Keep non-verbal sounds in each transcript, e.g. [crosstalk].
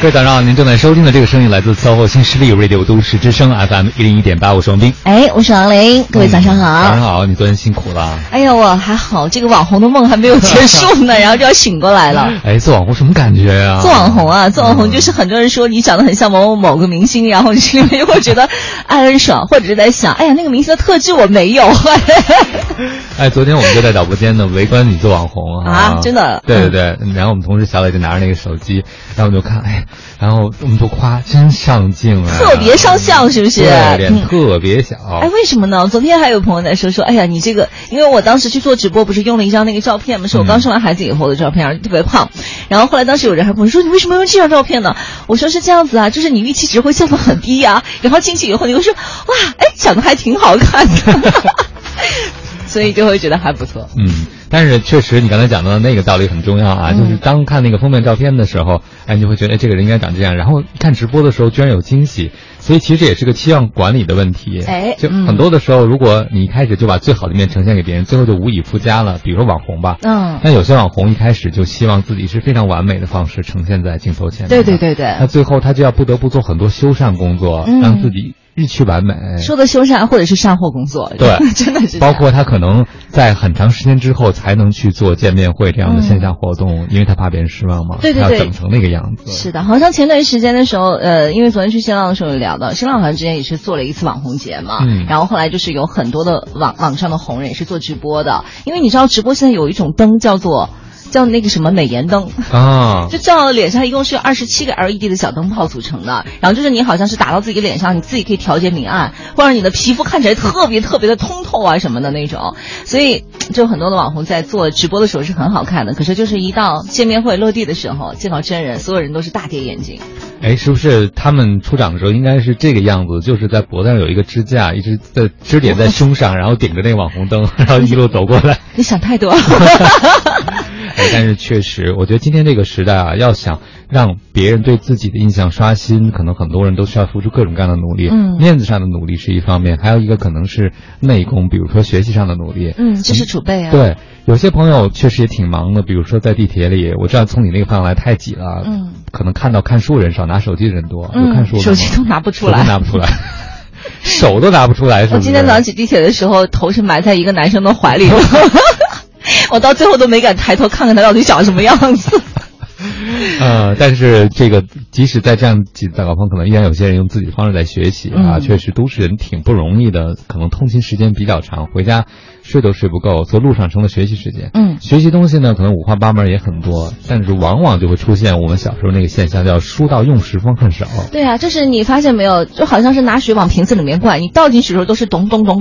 各位早上好，您正在收听的这个声音来自 SOHO 新势力 Radio 都市之声 FM 一零一点八，我是王斌。哎，我是王琳，各位早上好。早上好，你昨天辛苦了。哎呀，我还好，这个网红的梦还没有结束呢，[laughs] 然后就要醒过来了。哎，做网红什么感觉呀？做网红啊，做网红就是很多人说你长得很像某某某个明星，然后你心里面就会觉得哎很爽，或者是在想，哎呀那个明星的特质我没有。[laughs] 哎，昨天我们就在导播间呢围观你做网红啊，真的。对对对，然后我们同事小伟就拿着那个手机，然后我们就看，哎，然后我们就夸真上镜啊，特别上相是不是？脸特别小。哎，为什么呢？昨天还有朋友在说说，哎呀，你这个，因为我当时去做直播，不是用了一张那个照片吗？是我刚生完孩子以后的照片，特别胖。然后后来当时有人还跟我说，你为什么用这张照片呢？我说是这样子啊，就是你预期值会降得很低呀，然后进去以后你会说，哇，哎，长得还挺好看的。[laughs] 所以就会觉得还不错。嗯，但是确实你刚才讲到的那个道理很重要啊，就是当看那个封面照片的时候，哎，你就会觉得这个人应该长这样，然后看直播的时候居然有惊喜，所以其实也是个期望管理的问题。哎，就很多的时候，如果你一开始就把最好的一面呈现给别人，最后就无以复加了。比如说网红吧，嗯，那有些网红一开始就希望自己是非常完美的方式呈现在镜头前，对对对对，那最后他就要不得不做很多修缮工作，让自己。日趋完美，说的修缮或者是善后工作，对，[laughs] 真的是。包括他可能在很长时间之后才能去做见面会这样的线下活动，因为他怕别人失望嘛，对对对，要整成那个样子。是的，好像前段时间的时候，呃，因为昨天去新浪的时候有聊到，新浪好像之前也是做了一次网红节嘛，嗯，然后后来就是有很多的网网上的红人也是做直播的，因为你知道直播现在有一种灯叫做。叫那个什么美颜灯啊，就照脸上一共是二十七个 LED 的小灯泡组成的，然后就是你好像是打到自己脸上，你自己可以调节明暗，或者你的皮肤看起来特别特别的通透啊什么的那种，所以就很多的网红在做直播的时候是很好看的，可是就是一到见面会落地的时候，见到真人，所有人都是大跌眼镜。哎，是不是他们出场的时候应该是这个样子？就是在脖子上有一个支架，一直在支点在胸上，[laughs] 然后顶着那个网红灯，然后一路走过来。你想太多。但是 [laughs] 确实，我觉得今天这个时代啊，要想让别人对自己的印象刷新，可能很多人都需要付出各种各样的努力。嗯，面子上的努力是一方面，还有一个可能是内功，比如说学习上的努力。嗯，知识储备啊。对，有些朋友确实也挺忙的，比如说在地铁里，我知道从你那个方向来太挤了。嗯，可能看到看书人少，拿手机的人多。有看书手机都拿不出来，拿不出来，[laughs] 手都拿不出来。我今天早上挤地铁的时候，头是埋在一个男生的怀里了。[laughs] 我到最后都没敢抬头看看他到底长什么样子。[laughs] 呃，[laughs] 但是这个即使在这样挤的高峰，可能依然有些人用自己的方式在学习啊。确实，都市人挺不容易的，可能通勤时间比较长，回家睡都睡不够，所以路上成了学习时间。嗯，学习东西呢，可能五花八门也很多，但是往往就会出现我们小时候那个现象，叫书到用时方恨少。对啊，就是你发现没有，就好像是拿水往瓶子里面灌，你倒进去的时候都是咚咚咚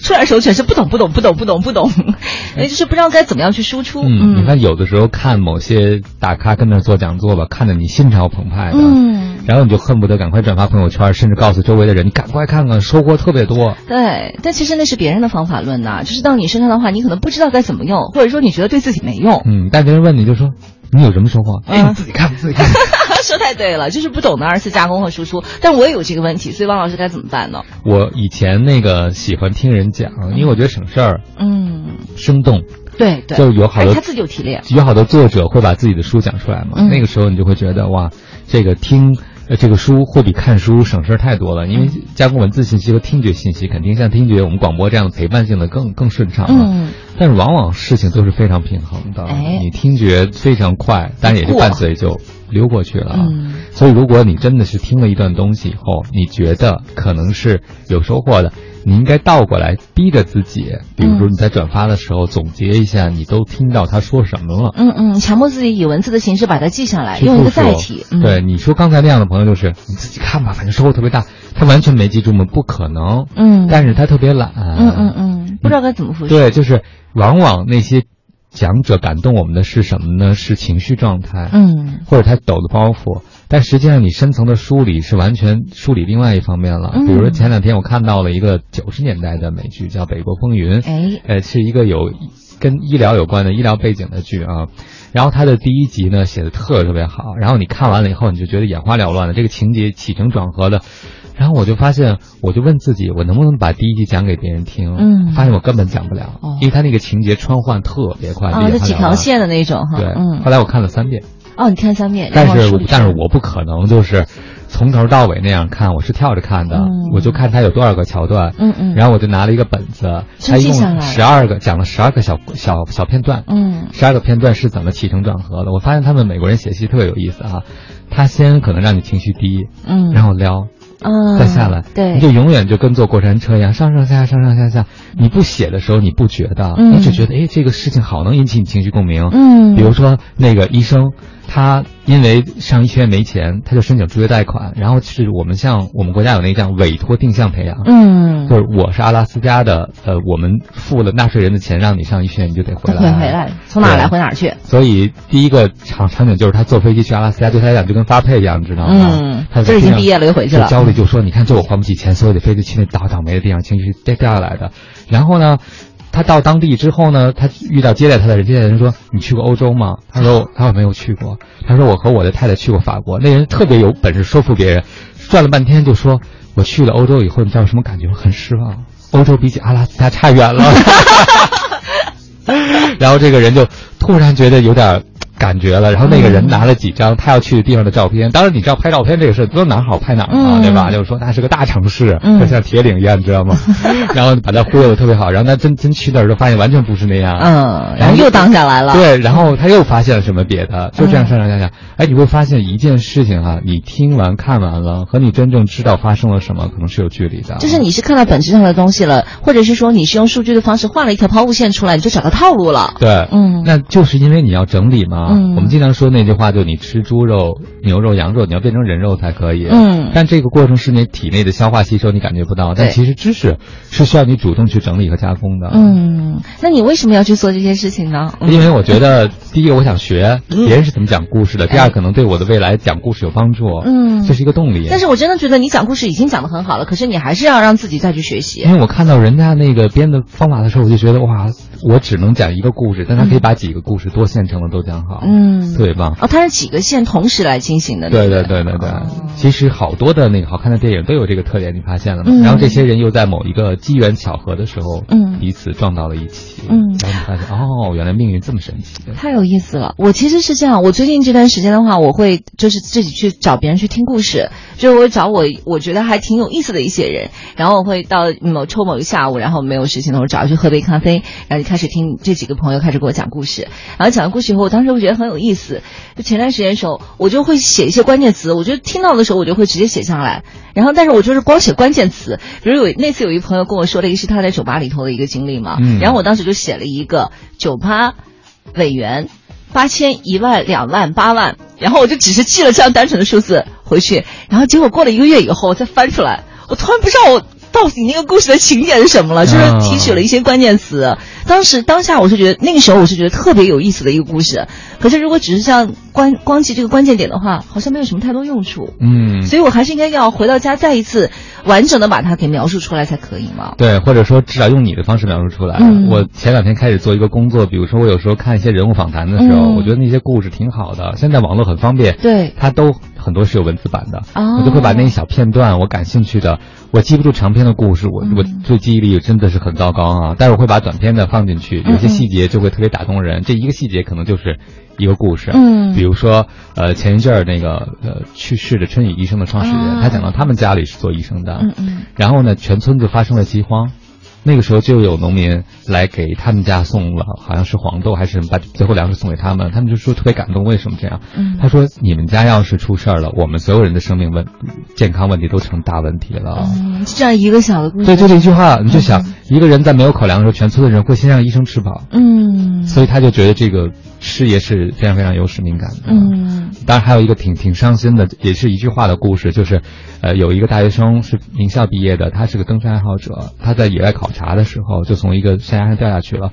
出来的时候全是不懂不懂不懂不懂不懂，[laughs] 也，就是不知道该怎么样去输出。嗯，你看有的时候看某些大咖跟那做讲座吧，看得你心潮澎湃的，嗯，然后你就恨不得赶快转发朋友圈，甚至告诉周围的人，你赶快看看，收获特别多。对，但其实那是别人的方法论呐，就是到你身上的话，你可能不知道该怎么用，或者说你觉得对自己没用。嗯，但别人问你就说你有什么收获？哎，你自己看，自己看。[laughs] 说太对了，就是不懂得二次加工和输出。但我也有这个问题，所以汪老师该怎么办呢？我以前那个喜欢听人讲，因为我觉得省事儿，嗯，生动。对对，就有好多他自己有提炼，有好多作者会把自己的书讲出来嘛。那个时候你就会觉得哇，这个听呃这个书会比看书省事儿太多了，因为加工文字信息和听觉信息肯定像听觉我们广播这样的陪伴性的更更顺畅了。嗯，但是往往事情都是非常平衡的，你听觉非常快，但也就伴随就溜过去了。嗯，所以如果你真的是听了一段东西以后，你觉得可能是有收获的。你应该倒过来逼着自己，比如说你在转发的时候总结一下，你都听到他说什么了。嗯嗯，强迫自己以文字的形式把它记下来，用一个载体。对，你说刚才那样的朋友就是你自己看吧，反正收获特别大。他完全没记住吗？不可能。嗯，但是他特别懒。嗯嗯嗯，不知道该怎么复习。对，就是往往那些讲者感动我们的是什么呢？是情绪状态。嗯，或者他抖的包袱。但实际上，你深层的梳理是完全梳理另外一方面了。比如说前两天我看到了一个九十年代的美剧，叫《北国风云》，哎，呃，是一个有跟医疗有关的医疗背景的剧啊。然后它的第一集呢写的特特别好，然后你看完了以后，你就觉得眼花缭乱的，这个情节起承转合的。然后我就发现，我就问自己，我能不能把第一集讲给别人听？嗯，发现我根本讲不了，因为他那个情节穿换特别快，啊，就几条线的那种哈。对，嗯。后来我看了三遍。哦，你看三遍，但是但是我不可能就是从头到尾那样看，我是跳着看的，嗯我就看它有多少个桥段，嗯嗯，然后我就拿了一个本子，他一共十二个，讲了十二个小小小片段，嗯十二个片段是怎么起承转合的。我发现他们美国人写戏特别有意思啊，他先可能让你情绪低，嗯，然后撩，嗯再下来，对，你就永远就跟坐过山车一样，上上下下，上上下下。你不写的时候你不觉得，嗯你只觉得哎这个事情好能引起你情绪共鸣。嗯，比如说那个医生，他因为上医学院没钱，他就申请助学贷款，然后是我们像我们国家有那个叫委托定向培养，嗯，就是我是阿拉斯加的，呃，我们付了纳税人的钱让你上医学院，你就得回回来。回来，从哪儿来回哪儿去，所以第一个场场景就是他坐飞机去阿拉斯加，对他来讲就跟发配一样，你知道吗？嗯他，这已经毕业了又回去了，焦虑就说，你看这我还不起钱，所以我得非得去那倒倒霉的地方，情绪掉掉下来的。然后呢，他到当地之后呢，他遇到接待他的人，接待人说：“你去过欧洲吗？”他说：“他没有去过。”他说：“我和我的太太去过法国。”那人特别有本事说服别人，转了半天就说：“我去了欧洲以后，你知道什么感觉吗？很失望，欧洲比起阿拉斯加差远了。” [laughs] 然后这个人就突然觉得有点感觉了，然后那个人拿了几张他要去的地方的照片。当然，你知道拍照片这个事，都哪儿好拍哪儿啊，嗯对吧？就是说那是个大城市，嗯就像铁岭一样，你知道吗？[laughs] 然后把他忽悠的特别好，然后他真真去那儿就发现完全不是那样。嗯，然后又当下来了，对，然后他又发现了什么别的，就这样嗯上上下下，哎，你会发现一件事情哈、你听完看完了，和你真正知道发生了什么，可能是有距离的。就是你是看到本质上的东西了，或者是说你是用数据的方式画了一条抛物线出来，你就找到套路了。对，嗯那就是因为你要整理嘛。嗯我们经常说那句话，就你吃猪肉、牛肉、羊肉，你要变成人肉才可以。嗯但这个过程是你体内的消化吸收，你感觉不到。但其实知识是需要你主动去整理和加工的。。嗯，那你为什么要去做这些事情呢？嗯因为我觉得，第一个我想学嗯别人是怎么讲故事的，第二可能对我的未来讲故事有帮助，嗯这是一个动力。但是我真的觉得你讲故事已经讲得很好了，可是你还是要让自己再去学习。因为我看到人家那个编的方法的时候，我就觉得哇，我只能讲一个故事，但他可以把几个故事多现成的都讲好，嗯，特别棒。哦，它是几个线同时来进行的。对对对对对其实好多的那个好看的电影都有这个特点，你发现了吗？嗯然后这些人又在某一个机缘巧合的时候，嗯彼此撞到了一起，嗯然后你发现哦，原来命运这么神奇。太有意思了！我其实是这样，我最近这段时间的话，我会就是自己去找别人去听故事，就是我找我我觉得还挺有意思的一些人，然后我会到某抽某个下午，然后没有事情的时候找去喝杯咖啡，然后就开始听这几个朋友开始给我讲故事，然后讲完故事以后，我当时会觉得很有意思。就前段时间的时候，我就会写一些关键词，我觉得听到的时候我就会直接写下来，然后但是我就是光写关键词，比如有那次有一朋友跟我说了一个是他在酒吧里头的一个经历嘛，嗯然后我当时就写了一个酒吧。委员八千、一万、两万、八万，然后我就只是记了这样单纯的数字回去，然后结果过了一个月以后再翻出来，我突然不知道我到底那个故事的情节是什么了，就是提取了一些关键词。当时当下我是觉得那个时候我是觉得特别有意思的一个故事，可是如果只是像关光记这个关键点的话，好像没有什么太多用处。嗯，所以我还是应该要回到家再一次完整的把它给描述出来才可以嘛。对，或者说至少用你的方式描述出来。嗯我前两天开始做一个工作，比如说我有时候看一些人物访谈的时候，嗯我觉得那些故事挺好的。现在网络很方便，对它都很多是有文字版的，哦。我就会把那一小片段我感兴趣的，我记不住长篇的故事，我嗯。我对记忆力真的是很糟糕啊。但是我会把短篇的放进去，有些嗯细节就会特别打动人。这一个细节可能就是一个故事，嗯。比如说呃前一阵儿那个呃去世的春雨医生的创始人，啊。他讲到他们家里是做医生的，嗯嗯。然后呢，全村就发生了饥荒，那个时候就有农民来给他们家送了，好像是黄豆还是什么，把最后粮食送给他们，他们就说特别感动，为什么这样？嗯他说你们家要是出事儿了，我们所有人的生命问健康问题都成大问题了。嗯，就这样一个小的故事。对，就这一句话，你就想，一个人在没有口粮的时候，全村的人会先让医生吃饱，嗯所以他就觉得这个事业是非常非常有使命感的。嗯当然还有一个挺挺伤心的，也是一句话的故事，就是，呃，有一个大学生是名校毕业的，他是个登山爱好者，他在野外考察的时候就从一个山崖上掉下去了，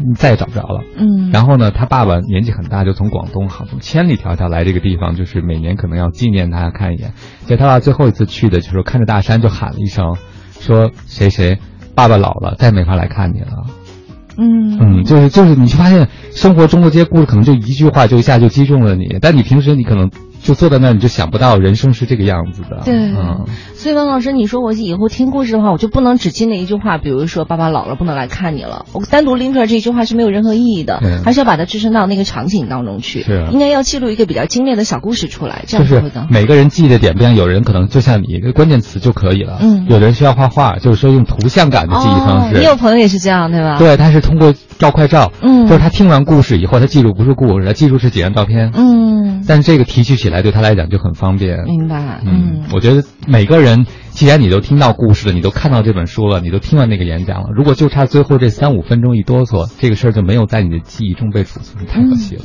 嗯再也找不着了。嗯，然后呢，他爸爸年纪很大，就从广东好从千里迢迢来这个地方，就是每年可能要纪念他看一眼。结果他爸最后一次去的就是看着大山就喊了一声，说谁谁爸爸老了，再没法来看你了。嗯。嗯，就是就是，你就发现生活中的这些故事，可能就一句话就一下就击中了你，但你平时你可能就坐在那儿，你就想不到人生是这个样子的。对，嗯，所以王老师，你说我以后听故事的话，我就不能只记那一句话，比如说爸爸老了不能来看你了，我单独拎出来这一句话是没有任何意义的，嗯还是要把它置身到那个场景当中去。是啊应该要记录一个比较精炼的小故事出来，这就是样才会更好。每个人记忆的点不一样，有人可能就像你一个关键词就可以了，嗯有的人需要画画，就是说用图像感的记忆方哦，式。你有朋友也是这样，对吧？，对，他是通过照快照，嗯就是他听完故事以后，他记住不是故事，他记住是几张照片，嗯，但是这个提取起来对他来讲就很方便。明白，嗯，我觉得每个人，既然你都听到故事了，你都看到这本书了，你都听完那个演讲了，如果就差最后这三五分钟一哆嗦，这个事儿就没有在你的记忆中被储存，太可惜了。